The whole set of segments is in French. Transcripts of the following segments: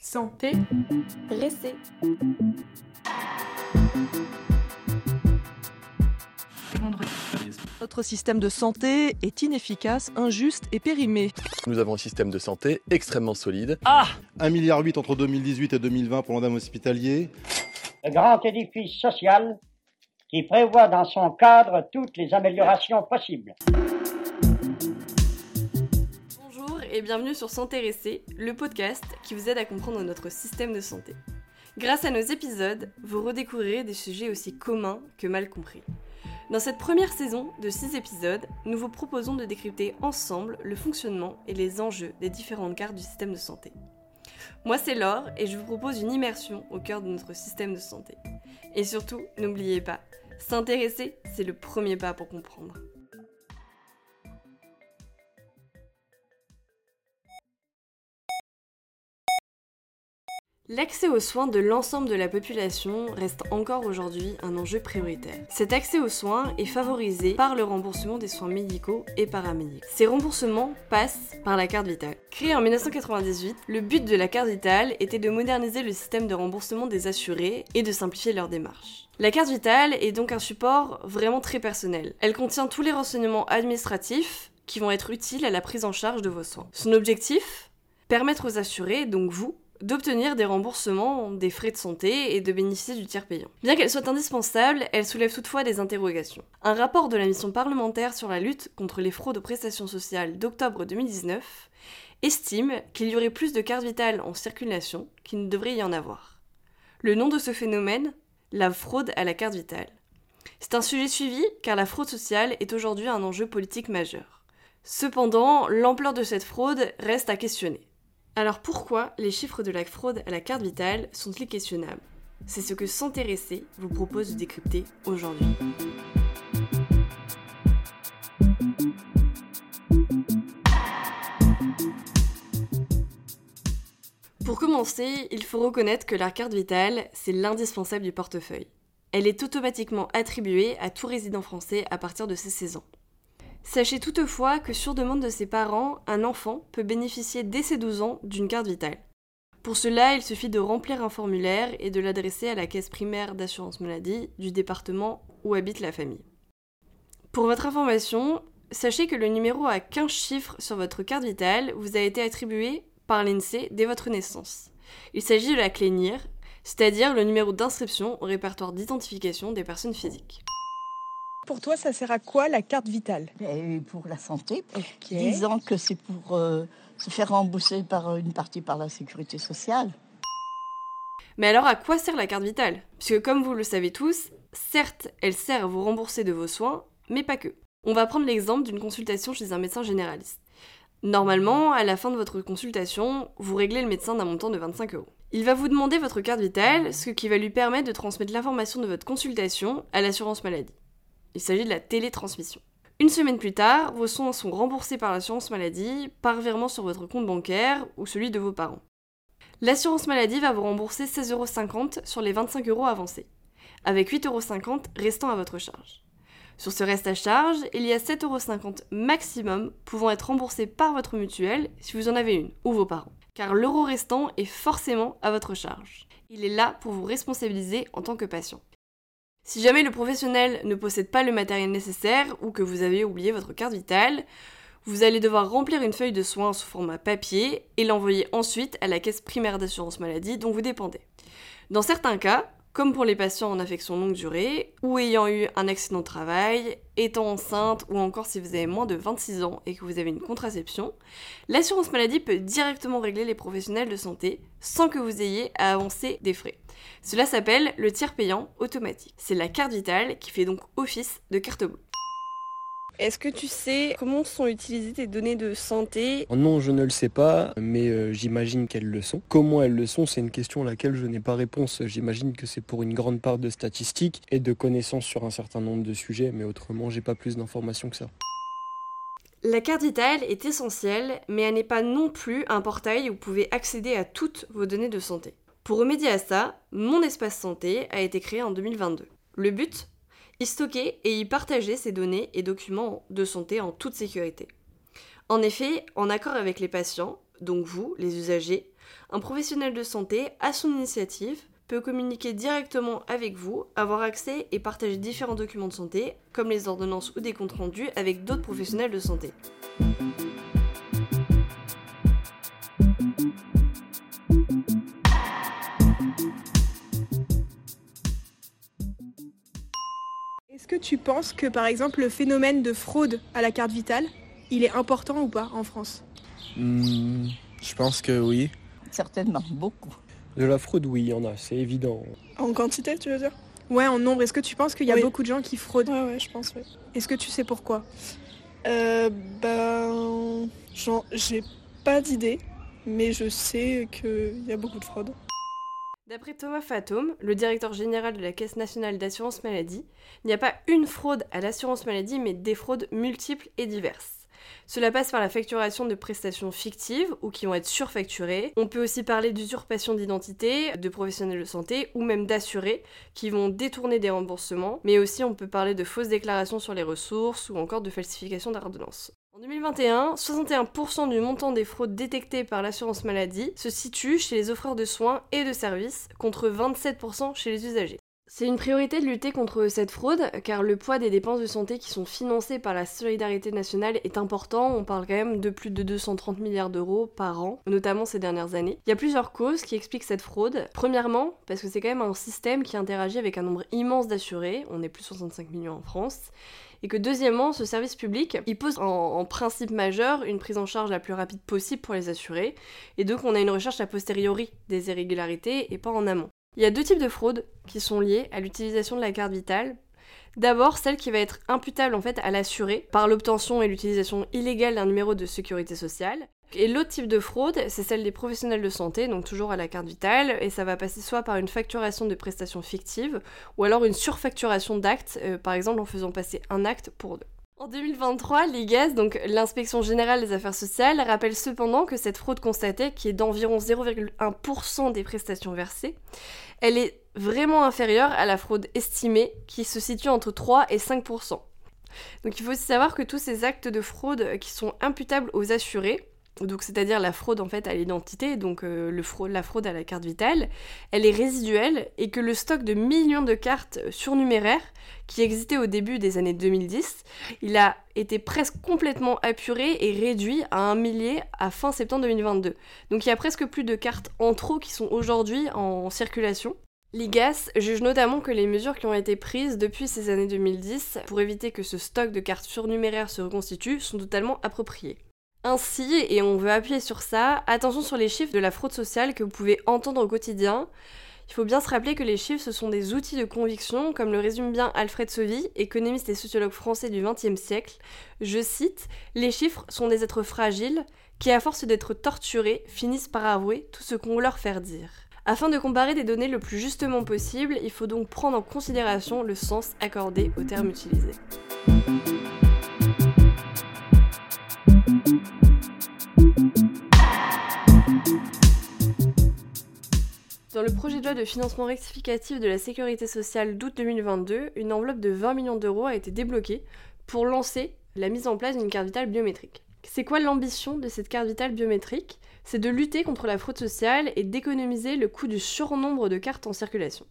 Santé. Restez. Notre système de santé est inefficace, injuste et périmé. Nous avons un système de santé extrêmement solide. 1,8 milliard entre 2018 et 2020 pour l'endame hospitalier. Le grand édifice social qui prévoit dans son cadre toutes les améliorations possibles. Et bienvenue sur S'intéresser, le podcast qui vous aide à comprendre notre système de santé. Grâce à nos épisodes, vous redécouvrirez des sujets aussi communs que mal compris. Dans cette première saison de 6 épisodes, nous vous proposons de décrypter ensemble le fonctionnement et les enjeux des différentes cartes du système de santé. Moi c'est Laure et je vous propose une immersion au cœur de notre système de santé. Et surtout, n'oubliez pas, s'intéresser, c'est le premier pas pour comprendre. L'accès aux soins de l'ensemble de la population reste encore aujourd'hui un enjeu prioritaire. Cet accès aux soins est favorisé par le remboursement des soins médicaux et paramédicaux. Ces remboursements passent par la carte vitale. Créée en 1998, le but de la carte vitale était de moderniser le système de remboursement des assurés et de simplifier leurs démarches. La carte vitale est donc un support vraiment très personnel. Elle contient tous les renseignements administratifs qui vont être utiles à la prise en charge de vos soins. Son objectif? Permettre aux assurés, donc vous, d'obtenir des remboursements des frais de santé et de bénéficier du tiers payant. Bien qu'elle soit indispensable, elle soulève toutefois des interrogations. Un rapport de la mission parlementaire sur la lutte contre les fraudes aux prestations sociales d'octobre 2019 estime qu'il y aurait plus de cartes vitales en circulation qu'il ne devrait y en avoir. Le nom de ce phénomène La fraude à la carte vitale. C'est un sujet suivi car la fraude sociale est aujourd'hui un enjeu politique majeur. Cependant, l'ampleur de cette fraude reste à questionner. Alors pourquoi les chiffres de la fraude à la carte vitale sont-ils questionnables? C'est ce que S'intéresser vous propose de décrypter aujourd'hui. Pour commencer, il faut reconnaître que la carte vitale, c'est l'indispensable du portefeuille. Elle est automatiquement attribuée à tout résident français à partir de ses 16 ans. Sachez toutefois que sur demande de ses parents, un enfant peut bénéficier dès ses 12 ans d'une carte vitale. Pour cela, il suffit de remplir un formulaire et de l'adresser à la caisse primaire d'assurance maladie du département où habite la famille. Pour votre information, sachez que le numéro à 15 chiffres sur votre carte vitale vous a été attribué par l'INSEE dès votre naissance. Il s'agit de la clé NIR, c'est-à-dire le numéro d'inscription au répertoire d'identification des personnes physiques. Pour toi, ça sert à quoi la carte vitale? Et pour la santé, disant que c'est pour euh, se faire rembourser par une partie par la sécurité sociale. Mais alors à quoi sert la carte vitale? Puisque comme vous le savez tous, certes, elle sert à vous rembourser de vos soins, mais pas que. On va prendre l'exemple d'une consultation chez un médecin généraliste. Normalement, à la fin de votre consultation, vous réglez le médecin d'un montant de 25 euros. Il va vous demander votre carte vitale, ce qui va lui permettre de transmettre l'information de votre consultation à l'assurance maladie. Il s'agit de la télétransmission. Une semaine plus tard, vos soins sont remboursés par l'assurance maladie par virement sur votre compte bancaire ou celui de vos parents. L'assurance maladie va vous rembourser 16,50€ sur les 25 euros avancés, avec 8,50€ restant à votre charge. Sur ce reste à charge, il y a 7,50€ maximum pouvant être remboursés par votre mutuelle si vous en avez une, ou vos parents. Car l'euro restant est forcément à votre charge. Il est là pour vous responsabiliser en tant que patient. Si jamais le professionnel ne possède pas le matériel nécessaire ou que vous avez oublié votre carte vitale, vous allez devoir remplir une feuille de soins sous format papier et l'envoyer ensuite à la caisse primaire d'assurance maladie dont vous dépendez. Dans certains cas, comme pour les patients en affection longue durée, ou ayant eu un accident de travail, étant enceinte, ou encore si vous avez moins de 26 ans et que vous avez une contraception, l'assurance maladie peut directement régler les professionnels de santé sans que vous ayez à avancer des frais. Cela s'appelle le tiers payant automatique. C'est la carte vitale qui fait donc office de carte bleue. Est-ce que tu sais comment sont utilisées tes données de santé? Non, je ne le sais pas, mais euh, j'imagine qu'elles le sont. Comment elles le sont, c'est une question à laquelle je n'ai pas réponse. J'imagine que c'est pour une grande part de statistiques et de connaissances sur un certain nombre de sujets, mais autrement, j'ai pas plus d'informations que ça. La carte vitale est essentielle, mais elle n'est pas non plus un portail où vous pouvez accéder à toutes vos données de santé. Pour remédier à ça, Mon Espace Santé a été créé en 2022. Le but y stocker et y partager ces données et documents de santé en toute sécurité. En effet, en accord avec les patients, donc vous, les usagers, un professionnel de santé, à son initiative, peut communiquer directement avec vous, avoir accès et partager différents documents de santé, comme les ordonnances ou des comptes rendus, avec d'autres professionnels de santé. Tu penses que par exemple le phénomène de fraude à la carte vitale, il est important ou pas en France? Hmm, je pense que oui. Certainement, beaucoup. De la fraude, oui, il y en a, c'est évident. En quantité, tu veux dire? Ouais, en nombre. Est-ce que tu penses qu'il y a Oui. beaucoup de gens qui fraudent? Ouais, ouais, je pense, oui. Est-ce que tu sais pourquoi? Euh, ben. J'ai pas d'idée, mais je sais qu'il y a beaucoup de fraude. D'après Thomas Fatome, le directeur général de la Caisse nationale d'assurance maladie, il n'y a pas une fraude à l'assurance maladie, mais des fraudes multiples et diverses. Cela passe par la facturation de prestations fictives ou qui vont être surfacturées. On peut aussi parler d'usurpation d'identité, de professionnels de santé ou même d'assurés qui vont détourner des remboursements, mais aussi on peut parler de fausses déclarations sur les ressources ou encore de falsification d'ordonnances. En 2021, 61% du montant des fraudes détectées par l'assurance maladie se situe chez les offreurs de soins et de services, contre 27% chez les usagers. C'est une priorité de lutter contre cette fraude, car le poids des dépenses de santé qui sont financées par la solidarité nationale est important. On parle quand même de plus de 230 milliards d'euros par an, notamment ces dernières années. Il y a plusieurs causes qui expliquent cette fraude. Premièrement, parce que c'est quand même un système qui interagit avec un nombre immense d'assurés, on est plus de 65 millions en France, et que deuxièmement, ce service public, il pose en, principe majeur une prise en charge la plus rapide possible pour les assurés, et donc on a une recherche a posteriori des irrégularités et pas en amont. Il y a deux types de fraudes qui sont liées à l'utilisation de la carte vitale. D'abord, celle qui va être imputable en fait à l'assuré par l'obtention et l'utilisation illégale d'un numéro de sécurité sociale. Et l'autre type de fraude, c'est celle des professionnels de santé, donc toujours à la carte vitale, et ça va passer soit par une facturation de prestations fictives, ou alors une surfacturation d'actes, euh, par exemple en faisant passer un acte pour deux. En 2023, l'IGAS, donc l'inspection générale des affaires sociales, rappelle cependant que cette fraude constatée, qui est d'environ 0,1% des prestations versées, elle est vraiment inférieure à la fraude estimée, qui se situe entre 3 et 5%. Donc il faut aussi savoir que tous ces actes de fraude qui sont imputables aux assurés, donc c'est-à-dire la fraude en fait à l'identité, donc euh, la fraude à la carte vitale, elle est résiduelle et que le stock de millions de cartes surnuméraires qui existait au début des années 2010, il a été presque complètement apuré et réduit à un millier à fin septembre 2022. Donc il y a presque plus de cartes en trop qui sont aujourd'hui en circulation. L'IGAS juge notamment que les mesures qui ont été prises depuis ces années 2010 pour éviter que ce stock de cartes surnuméraires se reconstitue sont totalement appropriées. Ainsi, et on veut appuyer sur ça, attention sur les chiffres de la fraude sociale que vous pouvez entendre au quotidien. Il faut bien se rappeler que les chiffres, ce sont des outils de conviction, comme le résume bien Alfred Sauvy, économiste et sociologue français du XXe siècle. Je cite Les chiffres sont des êtres fragiles qui, à force d'être torturés, finissent par avouer tout ce qu'on leur fait dire. Afin de comparer des données le plus justement possible, il faut donc prendre en considération le sens accordé aux termes utilisés. Dans le projet de loi de financement rectificatif de la sécurité sociale d'août 2022, une enveloppe de 20 millions d'euros a été débloquée pour lancer la mise en place d'une carte vitale biométrique. C'est quoi l'ambition de cette carte vitale biométrique? C'est de lutter contre la fraude sociale et d'économiser le coût du surnombre de cartes en circulation.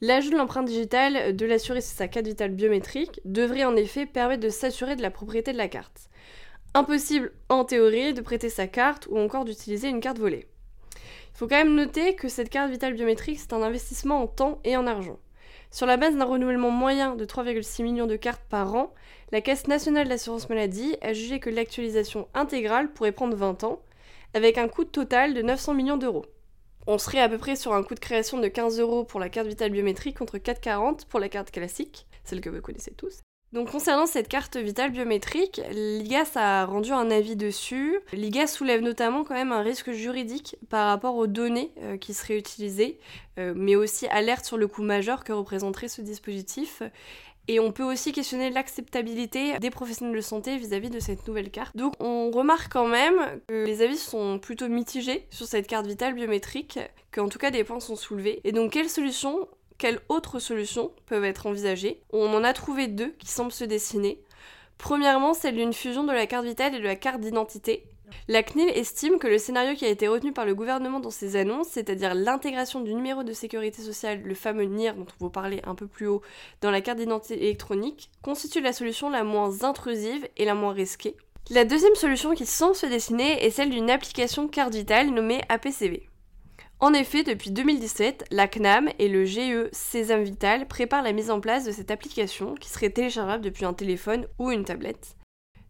L'ajout de l'empreinte digitale de l'assuré sur sa carte vitale biométrique devrait en effet permettre de s'assurer de la propriété de la carte. Impossible en théorie de prêter sa carte ou encore d'utiliser une carte volée. Faut quand même noter que cette carte vitale biométrique, c'est un investissement en temps et en argent. Sur la base d'un renouvellement moyen de 3,6 millions de cartes par an, la Caisse nationale d'assurance maladie a jugé que l'actualisation intégrale pourrait prendre 20 ans, avec un coût total de 900 millions d'euros. On serait à peu près sur un coût de création de 15 euros pour la carte vitale biométrique contre 4,40 pour la carte classique, celle que vous connaissez tous. Donc concernant cette carte vitale biométrique, l'IGAS a rendu un avis dessus. L'IGAS soulève notamment quand même un risque juridique par rapport aux données euh, qui seraient utilisées, euh, mais aussi alerte sur le coût majeur que représenterait ce dispositif. Et on peut aussi questionner l'acceptabilité des professionnels de santé vis-à-vis de cette nouvelle carte. Donc on remarque quand même que les avis sont plutôt mitigés sur cette carte vitale biométrique, qu'en tout cas des points sont soulevés. Et donc quelle solution quelles autres solutions peuvent être envisagées On en a trouvé deux qui semblent se dessiner. Premièrement, celle d'une fusion de la carte vitale et de la carte d'identité. La CNIL estime que le scénario qui a été retenu par le gouvernement dans ses annonces, c'est-à-dire l'intégration du numéro de sécurité sociale, le fameux NIR dont on vous parlait un peu plus haut, dans la carte d'identité électronique, constitue la solution la moins intrusive et la moins risquée. La deuxième solution qui semble se dessiner est celle d'une application carte vitale nommée APCV. En effet, depuis 2017, la CNAM et le GE Sésame Vital préparent la mise en place de cette application qui serait téléchargeable depuis un téléphone ou une tablette.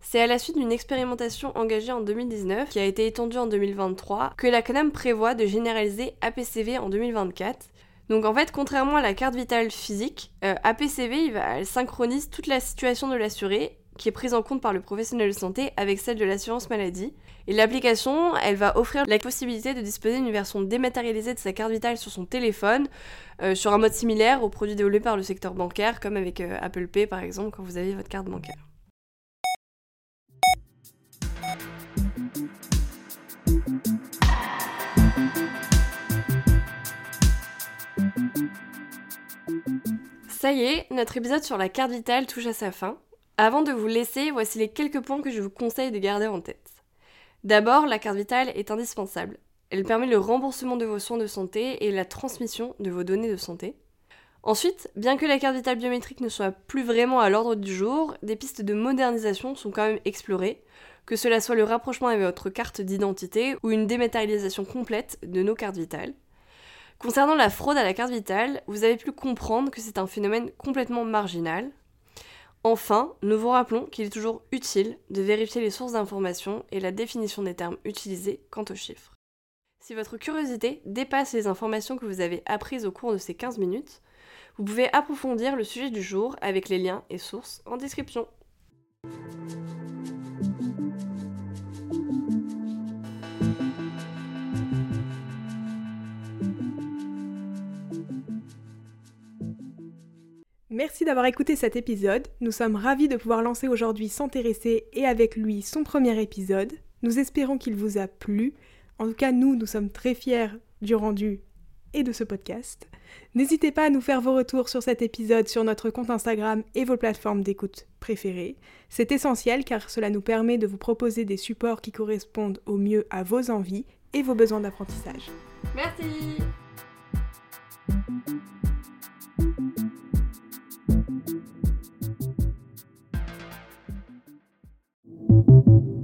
C'est à la suite d'une expérimentation engagée en 2019, qui a été étendue en 2023, que la CNAM prévoit de généraliser APCV en 2024. Donc en fait, contrairement à la carte vitale physique, euh, APCV elle synchronise toute la situation de l'assuré qui est prise en compte par le professionnel de santé avec celle de l'assurance maladie. Et l'application, elle va offrir la possibilité de disposer d'une version dématérialisée de sa carte vitale sur son téléphone, euh, sur un mode similaire aux produits développés par le secteur bancaire, comme avec euh, Apple Pay par exemple, quand vous avez votre carte bancaire. Ça y est, notre épisode sur la carte vitale touche à sa fin. Avant de vous laisser, voici les quelques points que je vous conseille de garder en tête. D'abord, la carte vitale est indispensable. Elle permet le remboursement de vos soins de santé et la transmission de vos données de santé. Ensuite, bien que la carte vitale biométrique ne soit plus vraiment à l'ordre du jour, des pistes de modernisation sont quand même explorées, que cela soit le rapprochement avec votre carte d'identité ou une dématérialisation complète de nos cartes vitales. Concernant la fraude à la carte vitale, vous avez pu comprendre que c'est un phénomène complètement marginal. Enfin, nous vous rappelons qu'il est toujours utile de vérifier les sources d'informations et la définition des termes utilisés quant aux chiffres. Si votre curiosité dépasse les informations que vous avez apprises au cours de ces 15 minutes, vous pouvez approfondir le sujet du jour avec les liens et sources en description. Merci d'avoir écouté cet épisode. Nous sommes ravis de pouvoir lancer aujourd'hui S'intéresser et avec lui son premier épisode. Nous espérons qu'il vous a plu. En tout cas, nous, nous sommes très fiers du rendu et de ce podcast. N'hésitez pas à nous faire vos retours sur cet épisode sur notre compte Instagram et vos plateformes d'écoute préférées. C'est essentiel car cela nous permet de vous proposer des supports qui correspondent au mieux à vos envies et vos besoins d'apprentissage. Merci Thank you.